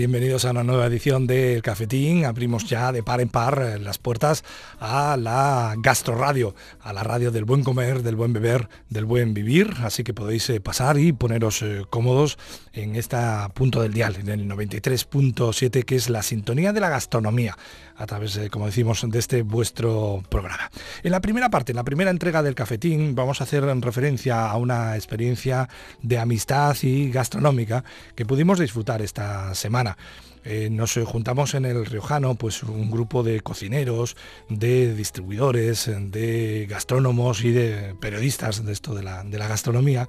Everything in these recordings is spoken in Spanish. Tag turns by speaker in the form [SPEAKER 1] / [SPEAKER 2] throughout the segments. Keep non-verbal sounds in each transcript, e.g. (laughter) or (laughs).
[SPEAKER 1] bienvenidos a una nueva edición del Cafetín. Abrimos ya de par en par eh, las puertas a la Gastroradio, a la radio del buen comer, del buen beber, del buen vivir. Así que podéis eh, pasar y poneros eh, cómodos en esta punto del dial, en el 93.7, que es la sintonía de la gastronomía, a través, como decimos, de este vuestro programa. En la primera parte, en la primera entrega del Cafetín, vamos a hacer referencia a una experiencia de amistad y gastronómica que pudimos disfrutar esta semana. Eh, nos juntamos en el Riojano, pues un grupo de cocineros, de distribuidores, de gastrónomos y de periodistas de esto de la, gastronomía,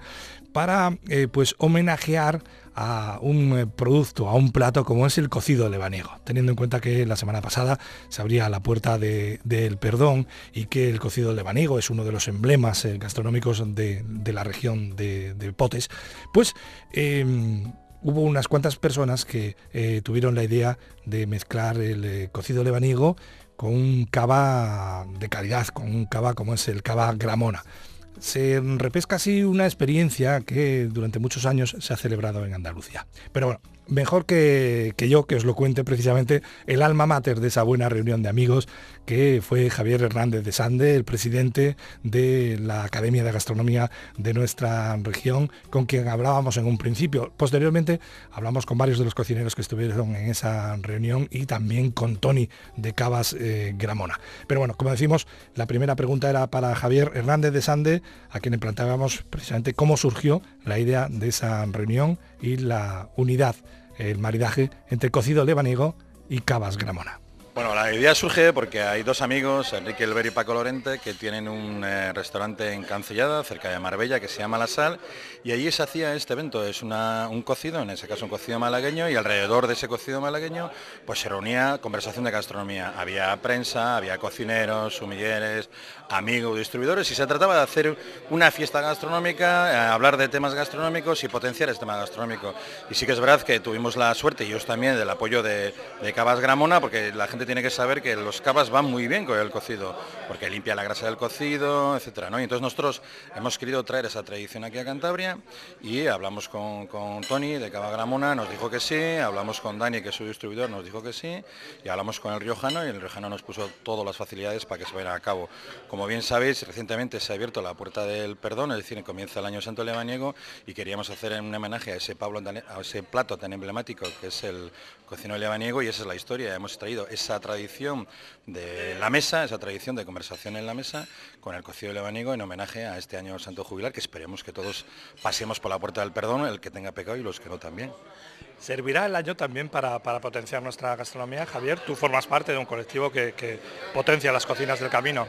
[SPEAKER 1] para eh, pues homenajear a un eh, producto, a un plato como es el cocido lebaniego, teniendo en cuenta que la semana pasada se abría la puerta del perdón y que el cocido lebaniego es uno de los emblemas gastronómicos de, la región de, Potes, pues em, hubo unas cuantas personas que eh, tuvieron la idea de mezclar el eh, cocido lebaniego con un cava de calidad, con un cava como es el cava Gramona. Se repesca así una experiencia que durante muchos años se ha celebrado en Andalucía. Pero bueno, mejor que, yo que os lo cuente precisamente el alma mater de esa buena reunión de amigos que fue Javier Hernández de Sande, el presidente de la Academia de Gastronomía de nuestra región, con quien hablábamos en un principio. Posteriormente hablamos con varios de los cocineros que estuvieron en esa reunión y también con Tony de Cabas eh, Gramona. Pero bueno, como decimos, la primera pregunta era para Javier Hernández de Sande, a quien le planteábamos precisamente cómo surgió la idea de esa reunión y la unidad el maridaje entre cocido lebaniego y cabas gramona.
[SPEAKER 2] Bueno, la idea surge porque hay dos amigos, Enrique Elber y Paco Lorente, que tienen un eh, restaurante en Cancellada, cerca de Marbella, que se llama La Sal, y allí se hacía este evento, es un cocido, en ese caso un cocido malagueño, y alrededor de ese cocido malagueño pues se reunía conversación de gastronomía. Había prensa, había cocineros, sumilleres, amigos, distribuidores, y se trataba de hacer una fiesta gastronómica, eh, hablar de temas gastronómicos y potenciar este tema gastronómico. Y sí que es verdad que tuvimos la suerte, y yo también, del apoyo de, de Cabas Gramona, porque la gente tiene que saber que los cavas van muy bien con el cocido, porque limpia la grasa del cocido, etcétera, ¿no? Y entonces nosotros hemos querido traer esa tradición aquí a Cantabria y hablamos con, Tony de Cava Gramona, nos dijo que sí, hablamos con Dani, que es su distribuidor, nos dijo que sí, y hablamos con el Riojano y el Riojano nos puso todas las facilidades para que se vaya a cabo. Como bien sabéis, recientemente se ha abierto la puerta del perdón, es decir, comienza el año santo lebaniego y queríamos hacer un homenaje a ese, Pablo, a ese plato tan emblemático que es el cocino lebaniego y esa es la historia. Hemos traído esa tradición de la mesa, esa tradición de conversación en la mesa, con el cocido lebanigo en homenaje a este año santo jubilar, que esperemos que todos pasemos por la puerta del perdón, el que tenga pecado y los que no también.
[SPEAKER 1] ¿Servirá el año también para, potenciar nuestra gastronomía? Javier, tú formas parte de un colectivo que, que potencia las cocinas del camino.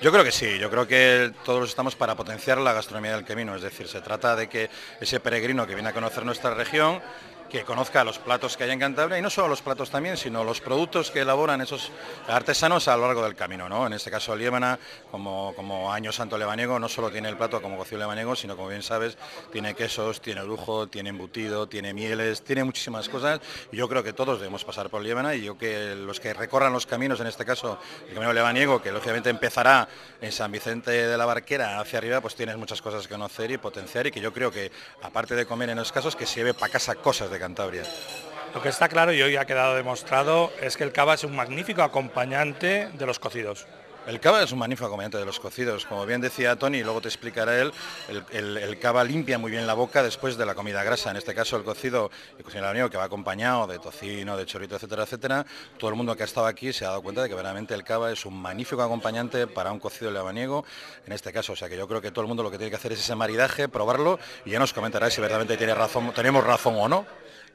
[SPEAKER 2] Yo creo que sí, yo creo que todos estamos para potenciar la gastronomía del camino, es decir, se trata de que ese peregrino que viene a conocer nuestra región que conozca los platos que hay en Cantabria y no solo los platos también, sino los productos que elaboran esos artesanos a lo largo del camino. ¿no? En este caso Liébana, como, como Año Santo Lebaniego, no solo tiene el plato como cocido lebaniego, sino como bien sabes, tiene quesos, tiene lujo, tiene embutido, tiene mieles, tiene muchísimas cosas yo creo que todos debemos pasar por Liébana y yo que los que recorran los caminos, en este caso el camino lebaniego, que lógicamente empezará en San Vicente de la Barquera hacia arriba, pues tienes muchas cosas que conocer y potenciar y que yo creo que aparte de comer en los casos, que se lleve para casa cosas Cantabria.
[SPEAKER 1] Lo que está claro y hoy ha quedado demostrado es que el cava es un magnífico acompañante de los cocidos.
[SPEAKER 2] El cava es un magnífico acompañante de los cocidos. Como bien decía Tony, y luego te explicará él, el, cava limpia muy bien la boca después de la comida grasa. En este caso el cocido, el cocido que va acompañado de tocino, de chorito, etcétera, etcétera. Todo el mundo que ha estado aquí se ha dado cuenta de que verdaderamente el cava es un magnífico acompañante para un cocido lebaniego. En este caso, o sea que yo creo que todo el mundo lo que tiene que hacer es ese maridaje, probarlo y ya nos comentará si verdaderamente tiene razón, tenemos razón o no.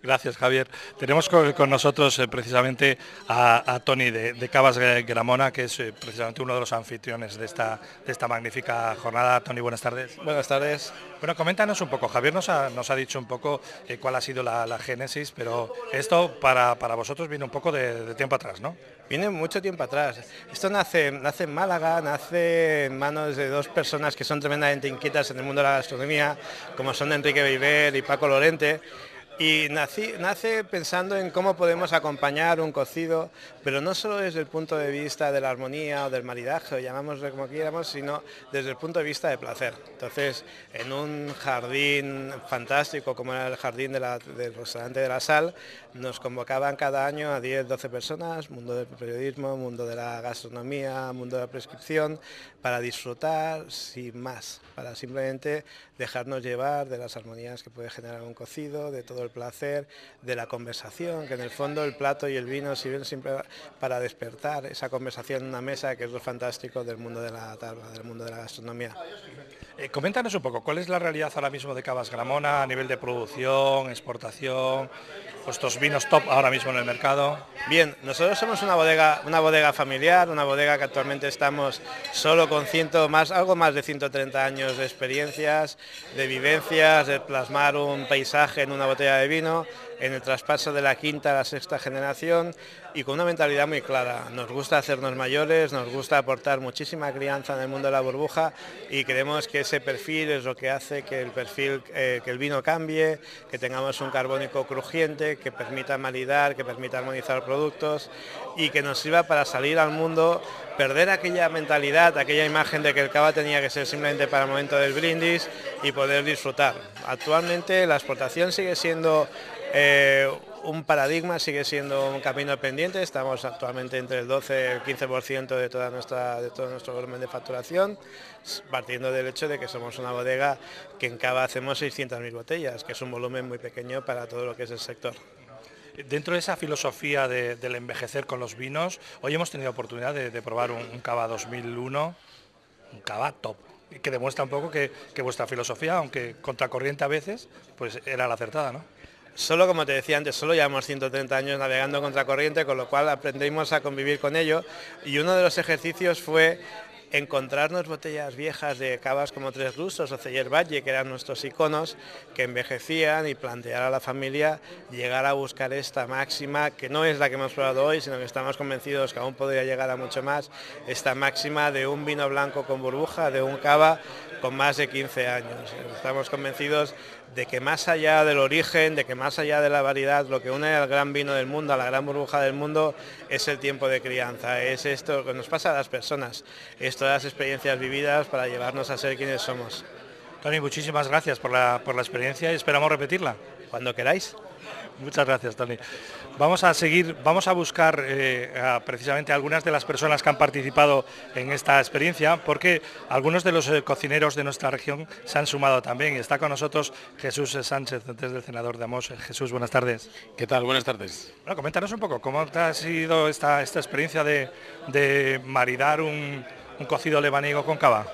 [SPEAKER 1] Gracias, Javier. Tenemos con, nosotros eh, precisamente a, Tony de, Cabas Gramona, que es eh, precisamente uno de los anfitriones de esta, de esta magnífica jornada. Tony, buenas tardes.
[SPEAKER 3] Buenas tardes.
[SPEAKER 1] Bueno, coméntanos un poco. Javier nos ha, nos ha dicho un poco eh, cuál ha sido la, génesis, pero esto para, vosotros viene un poco de, tiempo atrás, ¿no?
[SPEAKER 3] Viene mucho tiempo atrás. Esto nace, nace en Málaga, nace en manos de dos personas que son tremendamente inquietas en el mundo de la gastronomía, como son Enrique Beiber y Paco Lorente Y nace pensando en cómo podemos acompañar un cocido, pero no solo desde el punto de vista de la armonía o del maridaje, o llamámoslo como quieramos, sino desde el punto de vista de placer. Entonces, en un jardín fantástico como era el jardín del restaurante de la Sal, nos convocaban cada año a 10, 12 personas, mundo del periodismo, mundo de la gastronomía, mundo de la prescripción, para disfrutar sin más, para simplemente dejarnos llevar de las armonías que puede generar un cocido, de todo el placer, de la conversación, que en el fondo el plato y el vino sirven siempre para despertar esa conversación en una mesa, que es lo fantástico del mundo de la tarba, del mundo de la gastronomía.
[SPEAKER 1] Eh, coméntanos un poco, ¿cuál es la realidad ahora mismo de Cavas Gramona a nivel de producción, exportación, vuestros vinos top ahora mismo en el mercado?
[SPEAKER 3] Bien, nosotros somos una bodega, una bodega familiar, una bodega que actualmente estamos solo con ciento más, algo más de 130 años de experiencias, de vivencias, de plasmar un paisaje en una botella de vino, en el traspaso de la quinta a la sexta generación y con una mentalidad muy clara. Nos gusta hacernos mayores, nos gusta aportar muchísima crianza en el mundo de la burbuja y creemos que ese perfil es lo que hace que el perfil, eh, que el vino cambie, que tengamos un carbónico crujiente, que permita malidar, que permita armonizar productos y que nos sirva para salir al mundo, perder aquella mentalidad, aquella imagen de que el cava tenía que ser simplemente para el momento del brindis y poder disfrutar. Actualmente la exportación sigue siendo eh, un paradigma sigue siendo un camino pendiente, estamos actualmente entre el 12 y el 15% de, toda nuestra, de todo nuestro volumen de facturación, partiendo del hecho de que somos una bodega que en Cava hacemos 600.000 botellas, que es un volumen muy pequeño para todo lo que es el sector.
[SPEAKER 1] Dentro de esa filosofía del envejecer con los vinos, hoy hemos tenido oportunidad de, probar un, Cava 2001, un Cava top, que demuestra un poco que, que vuestra filosofía, aunque contracorriente a veces, pues era la acertada, ¿no?
[SPEAKER 3] Solo, como te decía antes, solo llevamos 130 años navegando contra corriente, con lo cual aprendimos a convivir con ello. Y uno de los ejercicios fue encontrarnos botellas viejas de cavas como Tres Rusos o Celler Valle, que eran nuestros iconos, que envejecían y plantear a la familia llegar a buscar esta máxima, que no es la que hemos probado hoy, sino que estamos convencidos que aún podría llegar a mucho más, esta máxima de un vino blanco con burbuja, de un cava con más de 15 años. Estamos convencidos de que más allá del origen, de que más allá de la variedad, lo que une al gran vino del mundo, a la gran burbuja del mundo, es el tiempo de crianza, es esto que nos pasa a las personas, es todas las experiencias vividas para llevarnos a ser quienes somos.
[SPEAKER 1] Tony, muchísimas gracias por la, por la experiencia y esperamos repetirla.
[SPEAKER 3] Cuando queráis.
[SPEAKER 1] Muchas gracias, Tony. Vamos a seguir, vamos a buscar eh, precisamente algunas de las personas que han participado en esta experiencia, porque algunos de los eh, cocineros de nuestra región se han sumado también. Está con nosotros Jesús Sánchez, desde el senador de Amos. Jesús, buenas tardes.
[SPEAKER 4] ¿Qué tal? Buenas tardes.
[SPEAKER 1] Bueno, coméntanos un poco, ¿cómo ha sido esta, esta experiencia de, maridar un, cocido lebaniego con cava?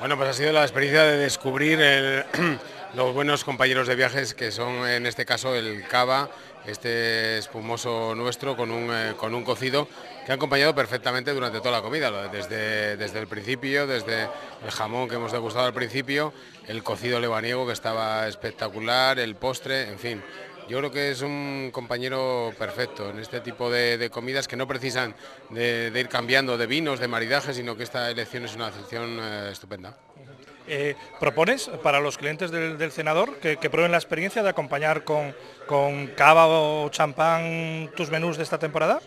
[SPEAKER 4] Bueno, pues ha sido la experiencia de descubrir (clears throat) los buenos compañeros de viajes que son en este caso el cava, este espumoso nuestro con un, eh, con un cocido que ha acompañado perfectamente durante toda la comida, desde, desde el principio, desde el jamón que hemos degustado al principio, el cocido lebaniego que estaba espectacular, el postre, en fin. Yo creo que es un compañero perfecto en este tipo de, comidas que no precisan de, ir cambiando de vinos, de maridaje, sino que esta elección es una elección eh, estupenda.
[SPEAKER 1] Eh, ¿Propones para los clientes del, cenador que, prueben la experiencia de acompañar con, con cava o champán tus menús de esta temporada?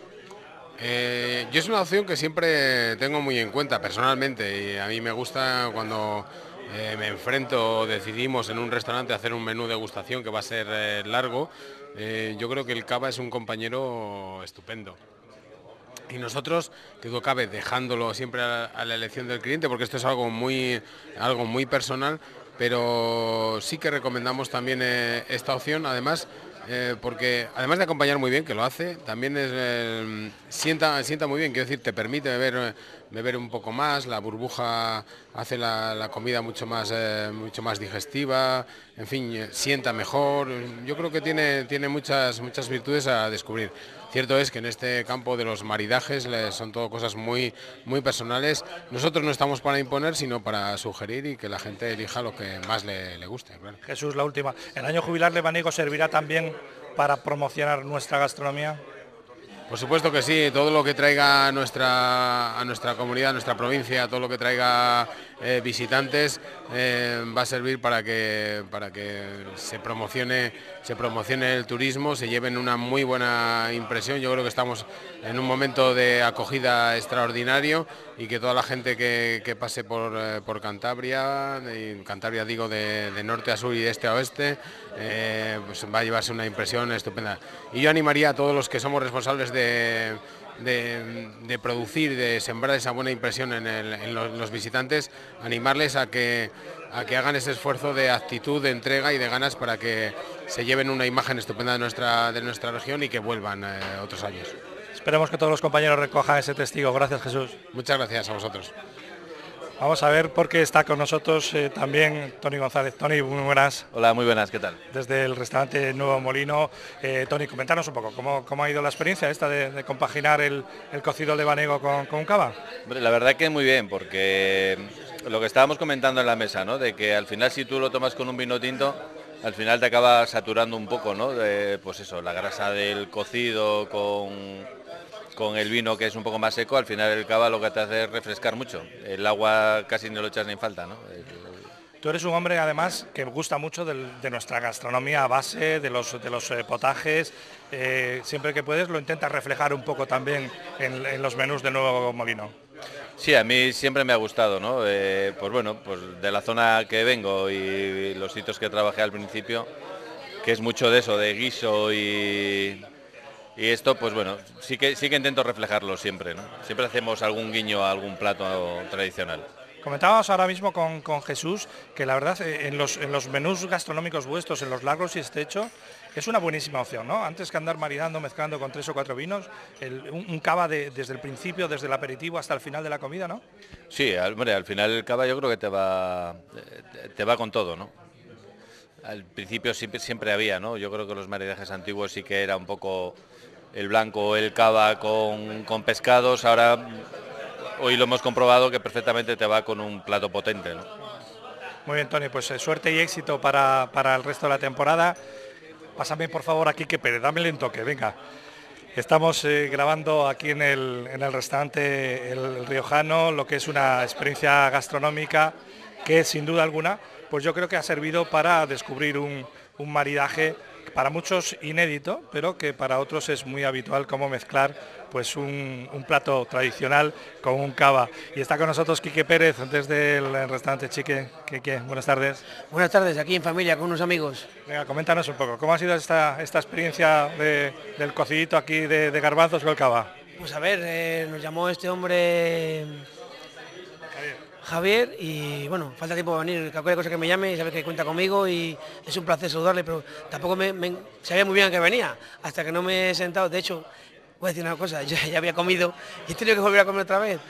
[SPEAKER 4] Eh, yo es una opción que siempre tengo muy en cuenta personalmente y a mí me gusta cuando eh, me enfrento, decidimos en un restaurante hacer un menú de degustación que va a ser largo. yo creo que el cava es un compañero estupendo y nosotros, que duda cabe, dejándolo siempre a, la elección del cliente, porque esto es algo muy, algo muy personal, pero sí que recomendamos también eh, esta opción, además, eh, porque además de acompañar muy bien, que lo hace, también es, eh, sienta, sienta muy bien, quiero decir, te permite beber, beber un poco más, la burbuja hace la, comida mucho más, mucho más digestiva, en fin, sienta mejor, yo creo que tiene, tiene muchas, muchas virtudes a descubrir. Cierto es que en este campo de los maridajes son todo cosas muy, muy personales. Nosotros no estamos para imponer, sino para sugerir y que la gente elija lo que más le, guste.
[SPEAKER 1] Jesús, la última. ¿El año jubilar lebaniego servirá también para promocionar nuestra gastronomía?
[SPEAKER 4] Por supuesto que sí, todo lo que traiga a nuestra, a nuestra comunidad, a nuestra provincia, todo lo que traiga eh, visitantes eh, va a servir para que, para que se, promocione, se promocione el turismo, se lleven una muy buena impresión. Yo creo que estamos en un momento de acogida extraordinario y que toda la gente que, pase por, eh, por Cantabria, Cantabria digo de, norte a sur y de este a oeste, pues va a llevarse una impresión estupenda. Y yo animaría a todos los que somos responsables de, de, producir, de sembrar esa buena impresión en, los, visitantes, animarles a que, a que hagan ese esfuerzo de actitud, de entrega y de ganas para que se lleven una imagen estupenda de nuestra, de nuestra región y que vuelvan eh, otros años.
[SPEAKER 1] Esperemos que todos los compañeros recojan ese testigo. Gracias Jesús.
[SPEAKER 4] Muchas gracias a vosotros.
[SPEAKER 1] Vamos a ver por qué está con nosotros eh, también Tony González. Tony, muy buenas.
[SPEAKER 5] Hola, muy buenas, ¿qué tal?
[SPEAKER 1] Desde el restaurante Nuevo Molino. Eh, Tony, comentanos un poco, ¿cómo, ha ido la experiencia esta de, compaginar el, cocido de Banego con, con cava?
[SPEAKER 5] la verdad que muy bien, porque lo que estábamos comentando en la mesa, ¿no? De que al final si tú lo tomas con un vino tinto, al final te acaba saturando un poco, ¿no? De, pues eso, la grasa del cocido con con el vino que es un poco más seco, al final el cava lo que te hace es refrescar mucho. El agua casi no lo echas ni en falta, ¿no?
[SPEAKER 1] Tú eres un hombre además que gusta mucho de nuestra gastronomía a base, de los, de los eh, potajes. Eh, siempre que puedes lo intentas reflejar un poco también en, los menús de Nuevo Molino.
[SPEAKER 5] Sí, a mí siempre me ha gustado, ¿no? Eh, pues bueno, pues de la zona que vengo y los sitios que trabajé al principio, que es mucho de eso, de guiso y, esto, pues bueno, sí que, sí que intento reflejarlo siempre, ¿no? Siempre hacemos algún guiño a algún plato tradicional.
[SPEAKER 1] Comentábamos ahora mismo con, Jesús que la verdad eh, en los, en los menús gastronómicos vuestros, en los largos y estrecho, es una buenísima opción, ¿no? Antes que andar maridando, mezclando con tres o cuatro vinos, un, cava desde el principio, desde el aperitivo hasta el final de la comida, ¿no?
[SPEAKER 5] Sí, hombre, al final el cava yo creo que te va, te va con todo, ¿no? Al principio siempre, siempre había, ¿no? Yo creo que los maridajes antiguos sí que era un poco el blanco, el cava con, pescados, ahora hoy lo hemos comprobado que perfectamente te va con un plato potente.
[SPEAKER 1] Muy bien, Tony, pues eh, suerte y éxito para, el resto de la temporada. Pásame por favor aquí que Pérez, dame el toque, venga. Estamos eh, grabando aquí en el, en el restaurante El Riojano, lo que es una experiencia gastronómica que sin duda alguna, pues yo creo que ha servido para descubrir un, un maridaje para muchos inédito, pero que para otros es muy habitual como mezclar pues un, plato tradicional con un cava. Y está con nosotros Quique Pérez desde el restaurante Chique. Quique, buenas tardes.
[SPEAKER 6] Buenas tardes, aquí en familia con unos amigos.
[SPEAKER 1] Venga, coméntanos un poco, ¿cómo ha sido esta, esta experiencia del cocidito aquí de, de garbanzos con el cava?
[SPEAKER 6] Pues a ver, eh, nos llamó este hombre Javier y bueno, falta tiempo para venir, cualquier cosa que me llame, sabe que cuenta conmigo y es un placer saludarle, pero tampoco me, sabía muy bien a qué venía, hasta que no me he sentado, de hecho, voy a decir una cosa, (laughs) ya, ya había comido y he tenido que volver a comer otra vez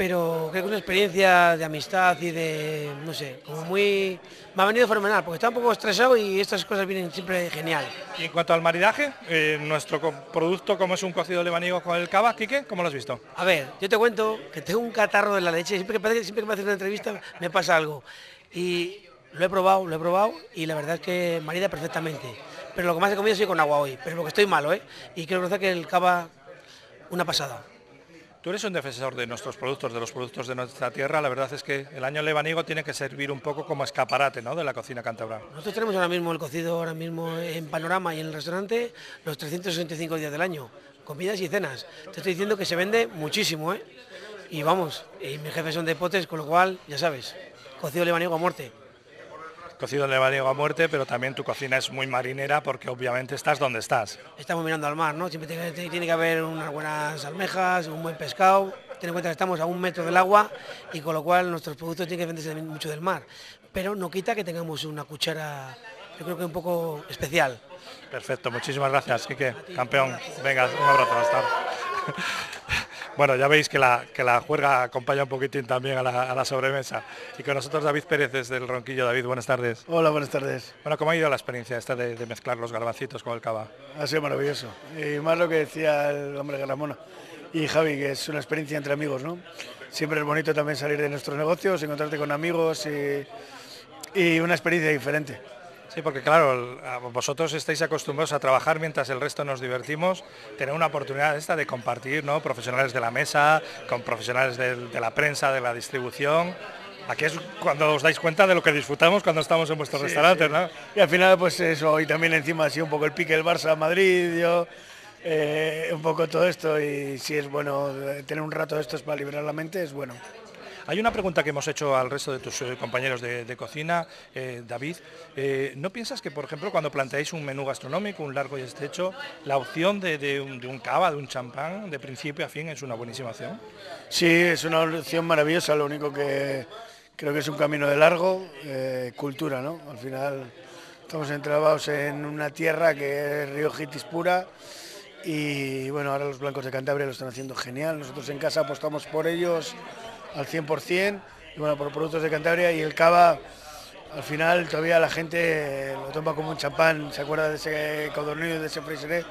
[SPEAKER 6] pero creo que una experiencia de amistad y de, no sé, como muy... Me ha venido fenomenal, porque estaba un poco estresado y estas cosas vienen siempre genial.
[SPEAKER 1] Y en cuanto al maridaje, eh, nuestro producto, como es un cocido lebanigo con el cava, Quique, ¿cómo lo has visto?
[SPEAKER 6] A ver, yo te cuento que tengo un catarro de la leche, siempre que, siempre que me haces una entrevista me pasa algo. Y lo he probado, lo he probado y la verdad es que marida perfectamente. Pero lo que más he comido sido con agua hoy, pero porque estoy malo, ¿eh? Y quiero decir que el cava, una pasada.
[SPEAKER 1] Tú eres un defensor de nuestros productos, de los productos de nuestra tierra. La verdad es que el año lebanigo tiene que servir un poco como escaparate ¿no? de la cocina cántabra.
[SPEAKER 6] Nosotros tenemos ahora mismo el cocido ahora mismo en panorama y en el restaurante los 365 días del año, comidas y cenas. Te estoy diciendo que se vende muchísimo, ¿eh? Y vamos, y mis jefes son de potes, con lo cual, ya sabes, cocido lebanigo a muerte
[SPEAKER 1] cocido de lebanigo a muerte, pero también tu cocina es muy marinera porque obviamente estás donde estás.
[SPEAKER 6] Estamos mirando al mar, ¿no? Siempre tiene, que haber unas buenas almejas, un buen pescado. Ten en cuenta que estamos a un metro del agua y con lo cual nuestros productos tienen que venderse mucho del mar. Pero no quita que tengamos una cuchara, yo creo que un poco especial.
[SPEAKER 1] Perfecto, muchísimas gracias, Quique. Campeón, venga, un abrazo, hasta (laughs) Bueno, ya veis que la, que la juerga acompaña un poquitín también a la, sobremesa. Y con nosotros David Pérez desde el Ronquillo. David, buenas tardes.
[SPEAKER 7] Hola, buenas tardes.
[SPEAKER 1] Bueno, ¿cómo ha ido la experiencia esta de, mezclar los garbancitos con el cava?
[SPEAKER 7] Ha sido maravilloso. Y más lo que decía el hombre Garamona y Javi, que es una experiencia entre amigos, ¿no? Siempre es bonito también salir de nuestros negocios, encontrarte con amigos y, y una experiencia diferente.
[SPEAKER 8] Sí, porque claro, vosotros estáis acostumbrados a trabajar mientras el resto nos divertimos, tener una oportunidad esta de compartir, ¿no? Profesionales de la mesa, con profesionales de, la prensa, de la distribución. Aquí es cuando os dais cuenta de lo que disfrutamos cuando estamos en vuestros restaurantes, ¿no?
[SPEAKER 7] Y al final, pues eso, y también encima sido un poco el pique del Barça Madrid, yo, eh, un poco todo esto, y si es bueno tener un rato de estos para liberar la mente, es bueno.
[SPEAKER 8] Hay una pregunta que hemos hecho al resto de tus eh, compañeros de, cocina, eh, David. Eh, ¿No piensas que, por ejemplo, cuando planteáis un menú gastronómico, un largo y estrecho, la opción de, un, cava, de un champán, de principio a fin, es una buenísima opción?
[SPEAKER 7] Sí, es una opción maravillosa, lo único que creo que es un camino de largo, cultura, ¿no? Al final estamos entrabados en una tierra que es Río Gitis pura y bueno, ahora los blancos de Cantabria lo están haciendo genial, nosotros en casa apostamos por ellos al 100%, y bueno, por productos de Cantabria y el cava, al final todavía la gente lo toma como un champán, se acuerda de ese codorniz, de ese friseré,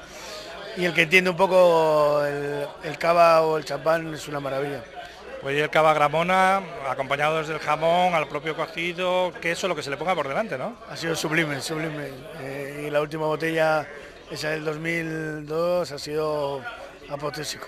[SPEAKER 7] y el que entiende un poco el, cava o el champán es una maravilla.
[SPEAKER 8] Pues el cava gramona, acompañado desde el jamón, al propio cocido, que eso es lo que se le ponga por delante, ¿no?
[SPEAKER 7] Ha sido sublime, sublime. Eh, y la última botella, esa del 2002, ha sido apotésico.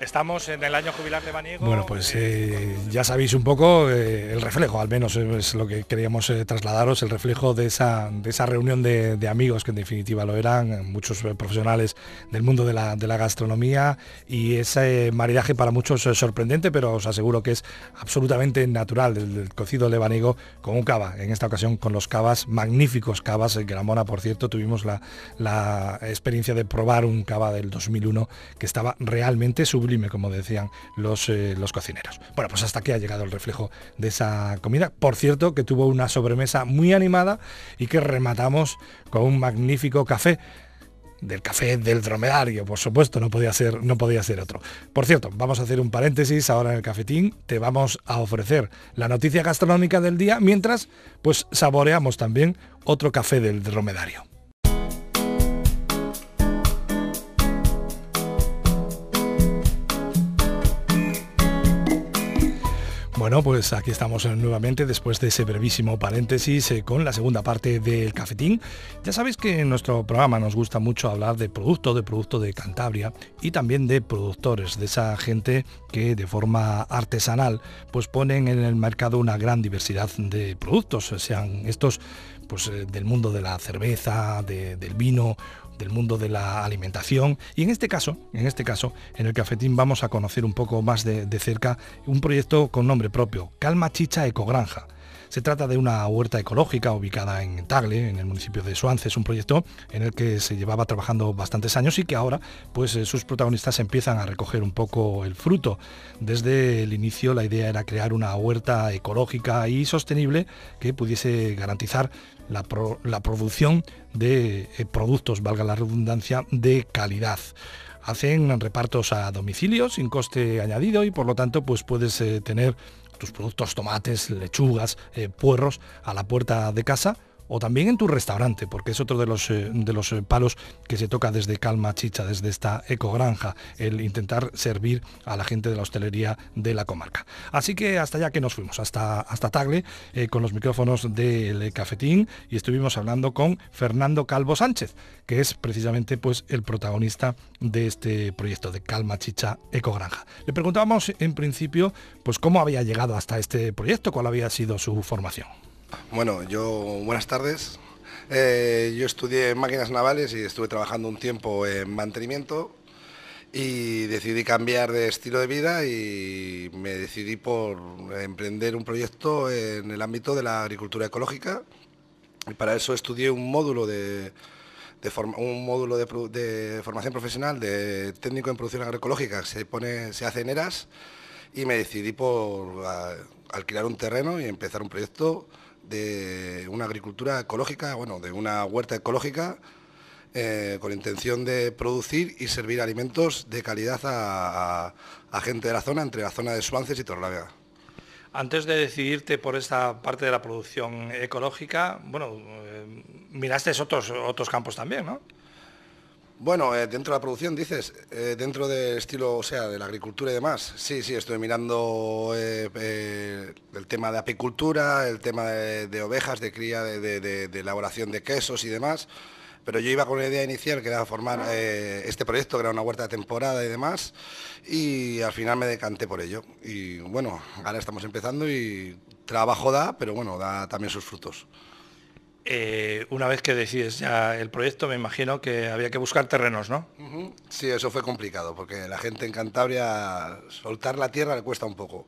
[SPEAKER 8] Estamos en el año jubilar de Baniego.
[SPEAKER 1] Bueno, pues eh, ya sabéis un poco eh, el reflejo, al menos es lo que queríamos eh, trasladaros, el reflejo de esa, de esa reunión de, amigos, que en definitiva lo eran, muchos profesionales del mundo de la, gastronomía, y ese maridaje para muchos es sorprendente, pero os aseguro que es absolutamente natural, del, cocido de Baniego con un cava, en esta ocasión con los cavas, magníficos cavas, en Gramona, por cierto, tuvimos la, la experiencia de probar un cava del 2001 que estaba realmente sublime como decían los, eh, los cocineros. Bueno, pues hasta aquí ha llegado el reflejo de esa comida. Por cierto, que tuvo una sobremesa muy animada y que rematamos con un magnífico café del café del dromedario, por supuesto, no podía ser, no podía ser otro. Por cierto, vamos a hacer un paréntesis ahora en el cafetín, te vamos a ofrecer la noticia gastronómica del día, mientras pues saboreamos también otro café del dromedario. Bueno, pues aquí estamos nuevamente después de ese brevísimo paréntesis eh, con la segunda parte del cafetín. Ya sabéis que en nuestro programa nos gusta mucho hablar de producto, de producto de Cantabria y también de productores, de esa gente que de forma artesanal pues ponen en el mercado una gran diversidad de productos, sean estos pues eh, del mundo de la cerveza, del vino del mundo de la alimentación y en este caso, en este caso, en el cafetín vamos a conocer un poco más de, de cerca un proyecto con nombre propio, Calma Chicha Ecogranja. Se trata de una huerta ecológica ubicada en Tagle, en el municipio de Suances, un proyecto en el que se llevaba trabajando bastantes años y que ahora pues eh, sus protagonistas empiezan a recoger un poco el fruto. Desde el inicio la idea era crear una huerta ecológica y sostenible que pudiese garantizar la, producción de eh, productos, valga la redundancia, de calidad hacen repartos a domicilio sin coste añadido y por lo tanto pues puedes eh, tener tus productos, tomates, lechugas, eh, puerros a la puerta de casa o también en tu restaurante, porque es otro de los, eh, de los eh, palos que se toca desde Calma Chicha, desde esta ecogranja, el intentar servir a la gente de la hostelería de la comarca. Así que hasta allá que nos fuimos, hasta, hasta Tagle, con los micrófonos del cafetín y estuvimos hablando con Fernando Calvo Sánchez, que es precisamente pues, el protagonista de este proyecto de Calma Chicha Ecogranja. Le preguntábamos en principio pues, cómo había llegado hasta este proyecto, cuál había sido su formación.
[SPEAKER 9] Bueno, yo, buenas tardes. Eh, yo estudié máquinas navales y estuve trabajando un tiempo en mantenimiento y decidí cambiar de estilo de vida y me decidí por emprender un proyecto en el ámbito de la agricultura ecológica y para eso estudié un módulo de, un módulo de, formación profesional de técnico en producción agroecológica se pone se hace en ERAS y me decidí por alquilar un terreno y empezar un proyecto de una agricultura ecológica, bueno, de una huerta ecológica eh, con intención de producir y servir alimentos de calidad a, gente de la zona, entre la zona de Suances y Torlavega.
[SPEAKER 8] Antes de decidirte por esta parte de la producción ecológica, bueno, eh, miraste otros, otros campos también, ¿no?
[SPEAKER 9] Bueno, eh, dentro de la producción, dices, eh, dentro del estilo, o sea, de la agricultura y demás. Sí, sí, estoy mirando eh, el tema de apicultura, el tema de, ovejas, de cría, de, elaboración de quesos y demás. Pero yo iba con una idea inicial que era formar este proyecto, que era una huerta de temporada y demás, y al final me decanté por ello. Y bueno, ahora estamos empezando y trabajo da, pero bueno, da también sus frutos.
[SPEAKER 1] Eh, una vez que decides ya el proyecto, me imagino que había que buscar terrenos, ¿no?
[SPEAKER 9] Sí, eso fue complicado, porque la gente en Cantabria, soltar la tierra le cuesta un poco.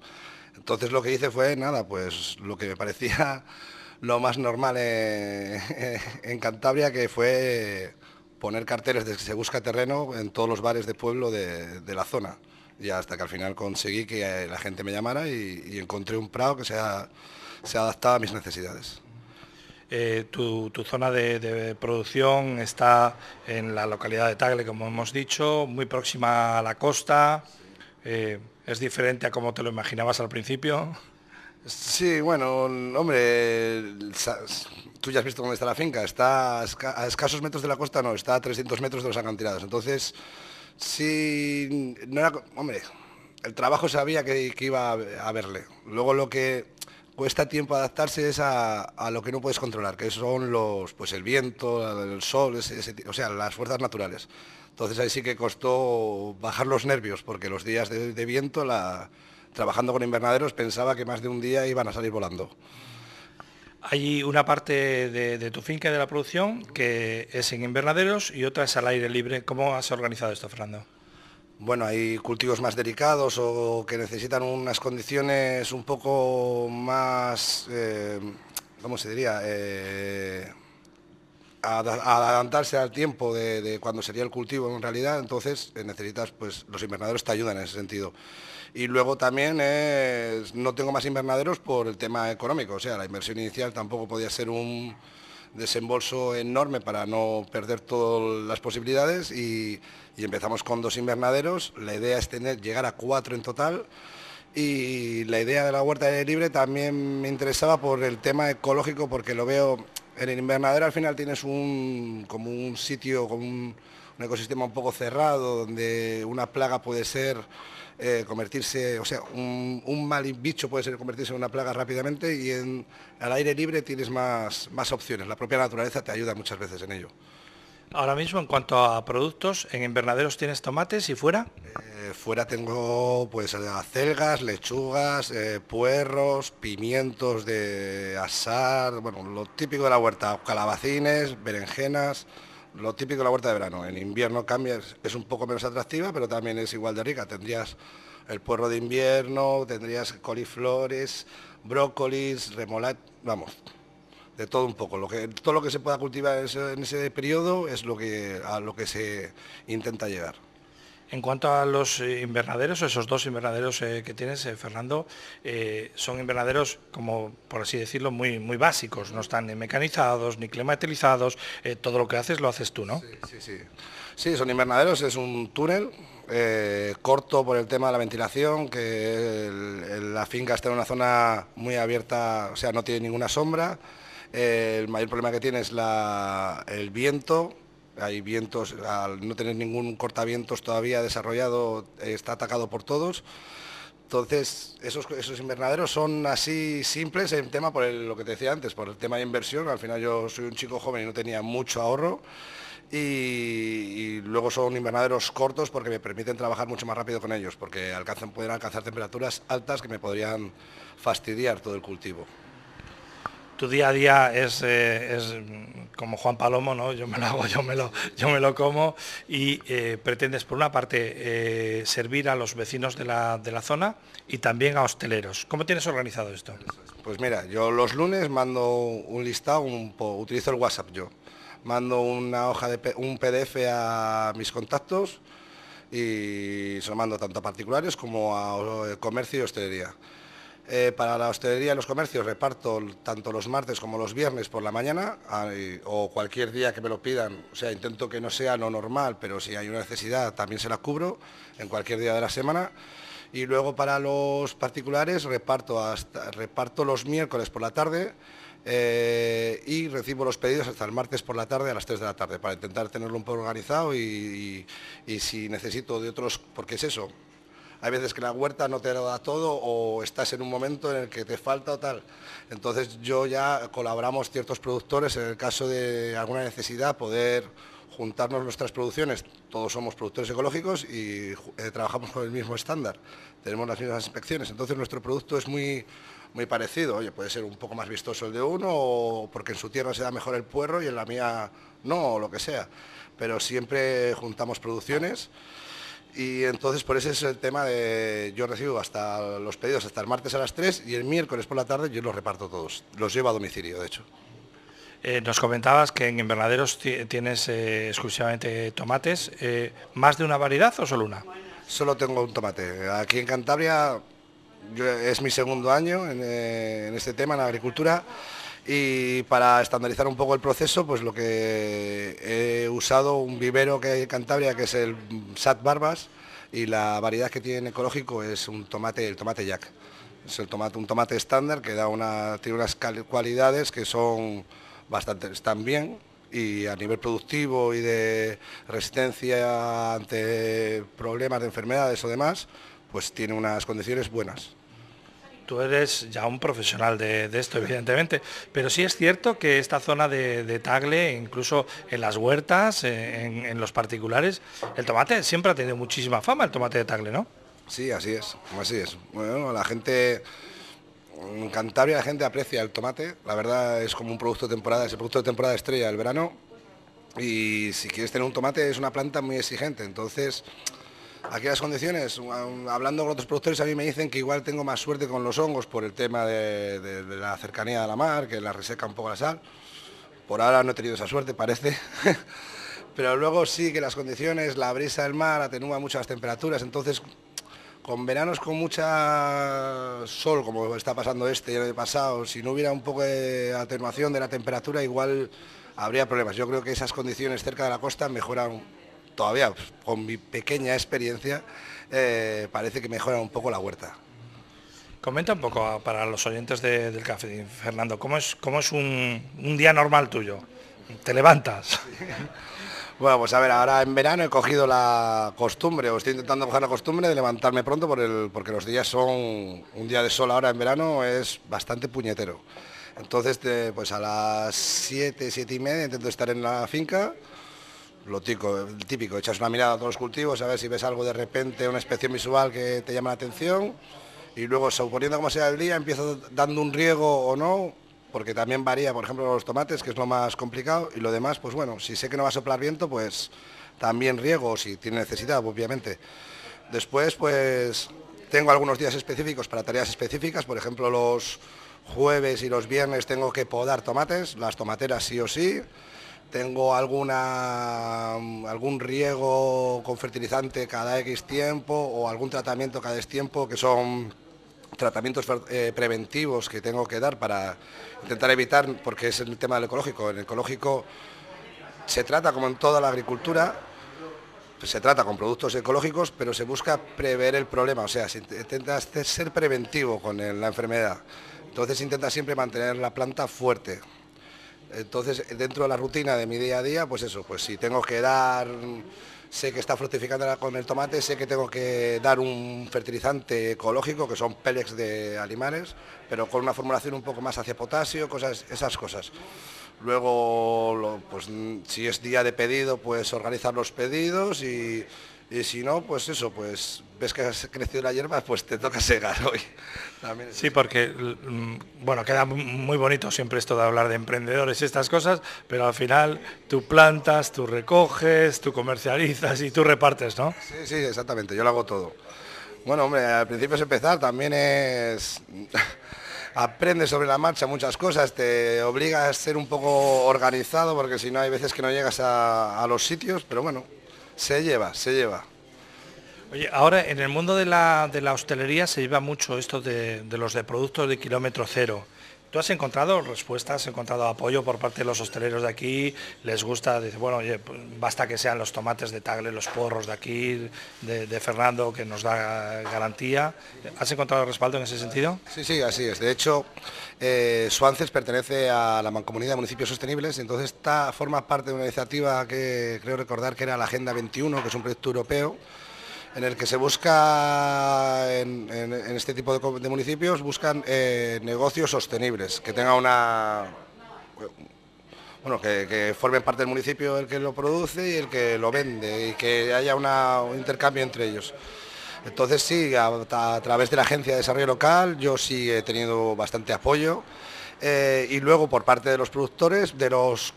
[SPEAKER 9] Entonces lo que hice fue, nada, pues lo que me parecía (laughs) lo más normal (laughs) en, Cantabria, que fue poner carteles de que se busca terreno en todos los bares de pueblo de, la zona. Y hasta que al final conseguí que la gente me llamara y, encontré un prado que se, se adaptaba a mis necesidades.
[SPEAKER 1] Eh, tu, zona de, producción está en la localidad de Tagle, como hemos dicho, muy próxima a la costa. Eh, ¿Es diferente a como te lo imaginabas al principio?
[SPEAKER 9] Sí, bueno, hombre, tú ya has visto dónde está la finca, está a escasos metros de la costa, no, está a 300 metros de los acantilados. Entonces, sí, no era, hombre, el trabajo sabía que, que iba a verle. Luego lo que cuesta tiempo adaptarse es a, lo que no puedes controlar, que son los, pues el viento, el sol, o sea, las fuerzas naturales. Entonces ahí sí que costó bajar los nervios, porque los días de, viento, trabajando con invernaderos, pensaba que más de un día iban a salir volando.
[SPEAKER 1] Hay una parte de, de tu finca de la producción que es en invernaderos y otra es al aire libre. ¿Cómo has organizado esto, Fernando?
[SPEAKER 9] Bueno, hay cultivos más delicados o que necesitan unas condiciones un poco más, eh, ¿cómo se diría? Eh, adelantarse al tiempo de, cuando sería el cultivo en realidad, entonces eh, necesitas, pues los invernaderos te ayudan en ese sentido. Y luego también no tengo más invernaderos por el tema económico, o sea, la inversión inicial tampoco podía ser un desembolso enorme para no perder todas las posibilidades y, empezamos con dos invernaderos. La idea es tener, llegar a cuatro en total y la idea de la huerta de libre también me interesaba por el tema ecológico porque lo veo en el invernadero al final tienes un como un sitio como un ecosistema un poco cerrado donde una plaga puede ser eh, convertirse, o sea, un, mal bicho puede ser convertirse en una plaga rápidamente y en, al aire libre tienes más, más opciones. La propia naturaleza te ayuda muchas veces en ello.
[SPEAKER 1] Ahora mismo, en cuanto a productos, ¿en invernaderos tienes tomates y fuera?
[SPEAKER 9] Eh, fuera tengo pues acelgas, lechugas, eh, puerros, pimientos de asar, bueno, lo típico de la huerta, calabacines, berenjenas, lo típico de la huerta de verano. En invierno cambia, es un poco menos atractiva, pero también es igual de rica. Tendrías el puerro de invierno, tendrías coliflores, brócolis, remolacha, vamos, de todo un poco. Lo que, todo lo que se pueda cultivar en ese, periodo es lo que, a lo que se intenta llegar.
[SPEAKER 1] En cuanto a los eh, invernaderos, esos dos invernaderos eh, que tienes, eh, Fernando, son invernaderos, como por así decirlo, muy, muy básicos, no están ni mecanizados ni climatizados, todo lo que haces lo haces tú, ¿no?
[SPEAKER 9] Sí, sí, sí. Sí, son invernaderos, es un túnel corto por el tema de la ventilación, que la finca está en una zona muy abierta, o sea, no tiene ninguna sombra. el mayor problema que tiene es el viento, hay vientos, al no tener ningún cortavientos todavía desarrollado, está atacado por todos. Entonces, esos, esos invernaderos son así simples en tema por lo que te decía antes, por el tema de inversión. Al final yo soy un chico joven y no tenía mucho ahorro. Y, luego son invernaderos cortos porque me permiten trabajar mucho más rápido con ellos, porque alcanzan, pueden alcanzar temperaturas altas que me podrían fastidiar todo el cultivo
[SPEAKER 1] tu día a día es, eh, es, como Juan Palomo, ¿no? Yo me lo hago, yo me lo, yo me lo como y eh, pretendes por una parte eh, servir a los vecinos de la, de la, zona y también a hosteleros. ¿Cómo tienes organizado esto?
[SPEAKER 9] Pues mira, yo los lunes mando un listado, utilizo el WhatsApp yo. Mando una hoja de un PDF a mis contactos y se lo mando tanto a particulares como a comercio y hostelería. Eh, para la hostelería y los comercios reparto tanto los martes como los viernes por la mañana o cualquier día que me lo pidan. O sea, intento que no sea lo normal, pero si hay una necesidad también se la cubro en cualquier día de la semana. Y luego para los particulares reparto, reparto los miércoles por la tarde eh, y recibo los pedidos hasta el martes por la tarde a las 3 de la tarde para intentar tenerlo un poco organizado y si necesito de otros, porque es eso, hay veces que la huerta no te lo da todo o estás en un momento en el que te falta o tal. Entonces yo ya colaboramos ciertos productores en el caso de alguna necesidad poder juntarnos nuestras producciones, todos somos productores ecológicos y eh, trabajamos con el mismo estándar, tenemos las mismas inspecciones, entonces nuestro producto es muy, muy parecido, oye, puede ser un poco más vistoso el de uno, o porque en su tierra se da mejor el puerro y en la mía no, o lo que sea, pero siempre juntamos producciones y entonces por eso es el tema de yo recibo hasta los pedidos hasta el martes a las 3 y el miércoles por la tarde yo los reparto todos, los llevo a domicilio de hecho.
[SPEAKER 1] Eh, nos comentabas que en invernaderos tienes eh, exclusivamente tomates. Eh, ¿Más de una variedad o solo una?
[SPEAKER 9] Solo tengo un tomate. Aquí en Cantabria es mi segundo año en, este tema, en la agricultura. Y para estandarizar un poco el proceso, pues lo que he usado un vivero que hay en Cantabria, que es el Sat Barbas, y la variedad que tiene ecológico es un tomate, el tomate Jack. Es el tomate, un tomate estándar que da una, tiene unas cualidades que son bastante, están bien y a nivel productivo y de resistencia ante problemas de enfermedades o demás, pues tiene unas condiciones buenas.
[SPEAKER 1] Tú eres ya un profesional de, esto, evidentemente, pero sí es cierto que esta zona de, Tagle, incluso en las huertas, en, los particulares, el tomate siempre ha tenido muchísima fama, el tomate de Tagle, ¿no?
[SPEAKER 9] Sí, así es, así es. Bueno, la gente en Cantabria la gente aprecia el tomate, la verdad es como un producto de temporada, es el producto de temporada estrella del verano y si quieres tener un tomate es una planta muy exigente, entonces aquí las condiciones, hablando con otros productores a mí me dicen que igual tengo más suerte con los hongos por el tema de, la cercanía de la mar, que la reseca un poco la sal, por ahora no he tenido esa suerte parece, (laughs) pero luego sí que las condiciones, la brisa del mar atenúa mucho las temperaturas, entonces con veranos con mucha sol, como está pasando este y el pasado, si no hubiera un poco de atenuación de la temperatura, igual habría problemas. Yo creo que esas condiciones cerca de la costa mejoran todavía, con mi pequeña experiencia, eh, parece que mejoran un poco la huerta.
[SPEAKER 1] Comenta un poco para los oyentes del café, Fernando, ¿cómo es, cómo es un, un día normal tuyo? ¿Te levantas? (laughs)
[SPEAKER 9] Bueno, pues a ver, ahora en verano he cogido la costumbre, o estoy intentando coger la costumbre de levantarme pronto por el, porque los días son, un día de sol ahora en verano es bastante puñetero. Entonces, pues a las 7, 7 y media intento estar en la finca, lo típico, típico, echas una mirada a todos los cultivos, a ver si ves algo de repente, una inspección visual que te llama la atención, y luego, suponiendo como sea el día, empiezo dando un riego o no, porque también varía, por ejemplo, los tomates, que es lo más complicado, y lo demás, pues bueno, si sé que no va a soplar viento, pues también riego, si tiene necesidad, obviamente. Después, pues tengo algunos días específicos para tareas específicas, por ejemplo, los jueves y los viernes tengo que podar tomates, las tomateras sí o sí. Tengo alguna, algún riego con fertilizante cada X tiempo o algún tratamiento cada X tiempo, que son tratamientos eh, preventivos que tengo que dar para intentar evitar, porque es el tema del ecológico. En el ecológico se trata, como en toda la agricultura, pues se trata con productos ecológicos, pero se busca prever el problema, o sea, se intenta ser preventivo con la enfermedad. Entonces intenta siempre mantener la planta fuerte. Entonces, dentro de la rutina de mi día a día, pues eso, pues si tengo que dar sé que está fructificando con el tomate, sé que tengo que dar un fertilizante ecológico, que son pellets de animales, pero con una formulación un poco más hacia potasio, cosas, esas cosas. Luego, pues si es día de pedido, pues organizar los pedidos y y si no, pues eso, pues ves que has crecido la hierba, pues te toca segar hoy. (laughs)
[SPEAKER 1] sí, porque, mm, bueno, queda muy bonito siempre esto de hablar de emprendedores y estas cosas, pero al final tú plantas, tú recoges, tú comercializas y tú repartes, ¿no?
[SPEAKER 9] Sí, sí, exactamente, yo lo hago todo. Bueno, hombre, al principio es empezar, también es... (laughs) aprendes sobre la marcha muchas cosas, te obliga a ser un poco organizado porque si no hay veces que no llegas a los sitios, pero bueno, se lleva, se lleva.
[SPEAKER 1] Oye, ahora en el mundo de la, hostelería se lleva mucho esto de, los de productos de kilómetro cero. ¿Tú has encontrado respuestas, has encontrado apoyo por parte de los hosteleros de aquí? ¿Les gusta? Dice, bueno, oye, pues basta que sean los tomates de Tagle, los porros de aquí, de, Fernando, que nos da garantía. ¿Has encontrado respaldo en ese sentido?
[SPEAKER 9] Sí, sí, así es. De hecho, eh, Suances pertenece a la Mancomunidad de Municipios Sostenibles, entonces forma parte de una iniciativa que creo recordar que era la Agenda 21, que es un proyecto europeo, en el que se busca, en, este tipo de, municipios, buscan eh, negocios sostenibles, que tenga una... Bueno, que, formen parte del municipio el que lo produce y el que lo vende y que haya un intercambio entre ellos. Entonces sí, a, través de la Agencia de Desarrollo Local yo sí he tenido bastante apoyo eh, y luego por parte de los productores, de los,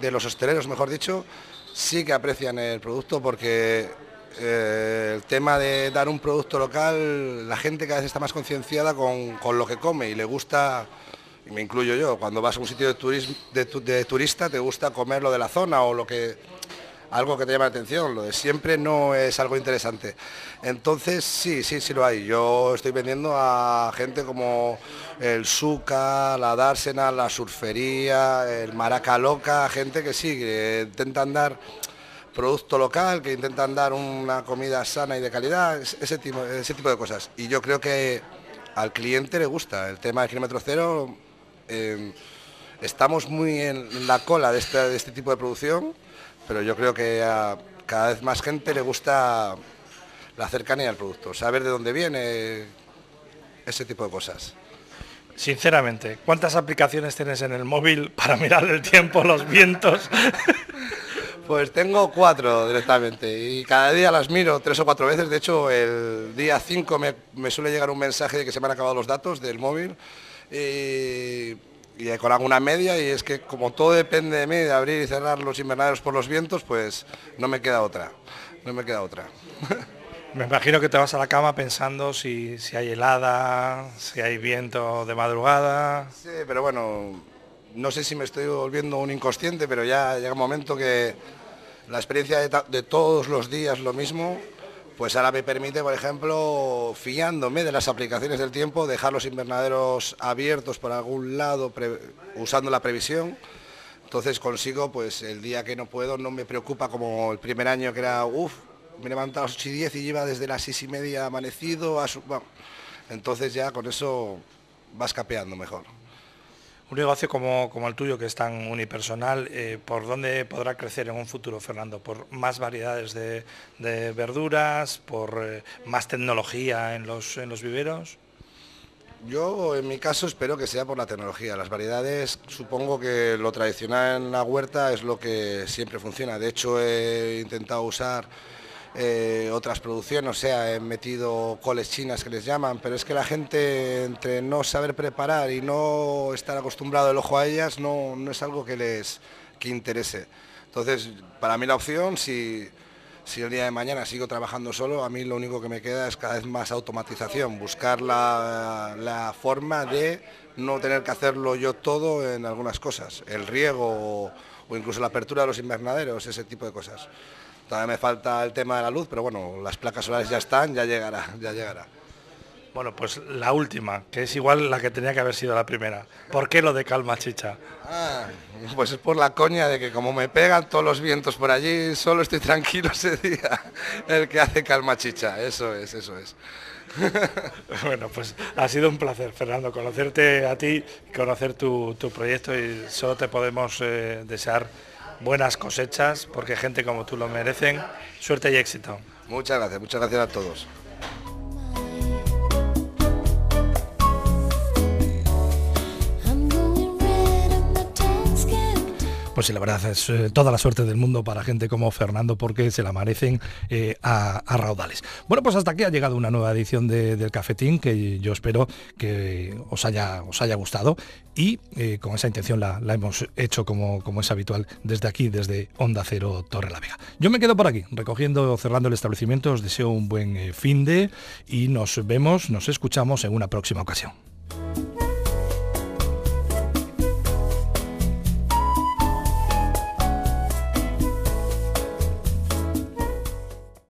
[SPEAKER 9] de los hosteleros mejor dicho, sí que aprecian el producto porque eh, el tema de dar un producto local, la gente cada vez está más concienciada con, lo que come y le gusta, y me incluyo yo, cuando vas a un sitio de, turismo, de turista te gusta comer lo de la zona o lo que algo que te llama la atención, lo de siempre no es algo interesante. Entonces sí, sí, sí lo hay. Yo estoy vendiendo a gente como el Suca, la Dársena, la Surfería, el Maraca Loca, gente que sí, que intentan dar producto local, que intentan dar una comida sana y de calidad, ese tipo, ese tipo de cosas. Y yo creo que al cliente le gusta el tema del kilómetro cero. Eh, estamos muy en la cola de este, este tipo de producción pero yo creo que cada vez más gente le gusta la cercanía al producto, saber de dónde viene, ese tipo de cosas.
[SPEAKER 1] Sinceramente, ¿cuántas aplicaciones tienes en el móvil para mirar el tiempo, los vientos? (laughs)
[SPEAKER 9] Pues tengo cuatro directamente y cada día las miro tres o cuatro veces. De hecho, el día 5 me, me suele llegar un mensaje de que se me han acabado los datos del móvil. Y y con alguna media y es que como todo depende de mí, de abrir y cerrar los invernaderos por los vientos, pues no me queda otra, no me queda otra. (laughs)
[SPEAKER 1] Me imagino que te vas a la cama pensando si, si hay helada, si hay viento de madrugada.
[SPEAKER 9] Sí, pero bueno, no sé si me estoy volviendo un inconsciente, pero ya llega un momento que la experiencia de, todos los días lo mismo, pues ahora me permite, por ejemplo, fiándome de las aplicaciones del tiempo, dejar los invernaderos abiertos por algún lado usando la previsión. Entonces consigo, pues el día que no puedo, no me preocupa como el primer año que era, uff, me levantaba a las 8 y 10 y iba desde las 6 y media amanecido a su... entonces ya con eso vas capeando mejor.
[SPEAKER 1] Un negocio como, el tuyo, que es tan unipersonal, eh, ¿por dónde podrá crecer en un futuro, Fernando? ¿Por más variedades de, verduras? ¿Por eh, más tecnología en los, en los viveros?
[SPEAKER 9] Yo en mi caso espero que sea por la tecnología. Las variedades, supongo que lo tradicional en la huerta es lo que siempre funciona. De hecho he intentado usar eh, otras producciones, o sea, he metido coles chinas que les llaman, pero es que la gente entre no saber preparar y no estar acostumbrado el ojo a ellas no, es algo que les que interese. Entonces, para mí la opción, si, si el día de mañana sigo trabajando solo, a mí lo único que me queda es cada vez más automatización, buscar la, la forma de no tener que hacerlo yo todo en algunas cosas, el riego o incluso la apertura de los invernaderos, ese tipo de cosas. Todavía me falta el tema de la luz, pero bueno, las placas solares ya están, ya llegará, ya llegará.
[SPEAKER 1] Bueno, pues la última, que es igual la que tenía que haber sido la primera. ¿Por qué lo de calma chicha?
[SPEAKER 9] Ah, pues es por la coña de que como me pegan todos los vientos por allí, solo estoy tranquilo ese día. El que hace calma chicha, eso es, eso es. (laughs)
[SPEAKER 1] bueno, pues ha sido un placer, Fernando, conocerte a ti, conocer tu, proyecto y solo te podemos eh, desear buenas cosechas, porque gente como tú lo merecen. Suerte y éxito.
[SPEAKER 9] Muchas gracias, muchas gracias a todos.
[SPEAKER 1] Pues sí, la verdad es eh, toda la suerte del mundo para gente como Fernando porque se la merecen eh, a, raudales. Bueno, pues hasta aquí ha llegado una nueva edición del Cafetín que yo espero que os haya, os haya gustado y eh, con esa intención la, hemos hecho como, como es habitual desde aquí, desde Onda Cero Torre la Vega. Yo me quedo por aquí, recogiendo, cerrando el establecimiento, os deseo un buen fin de y nos vemos, nos escuchamos en una próxima ocasión.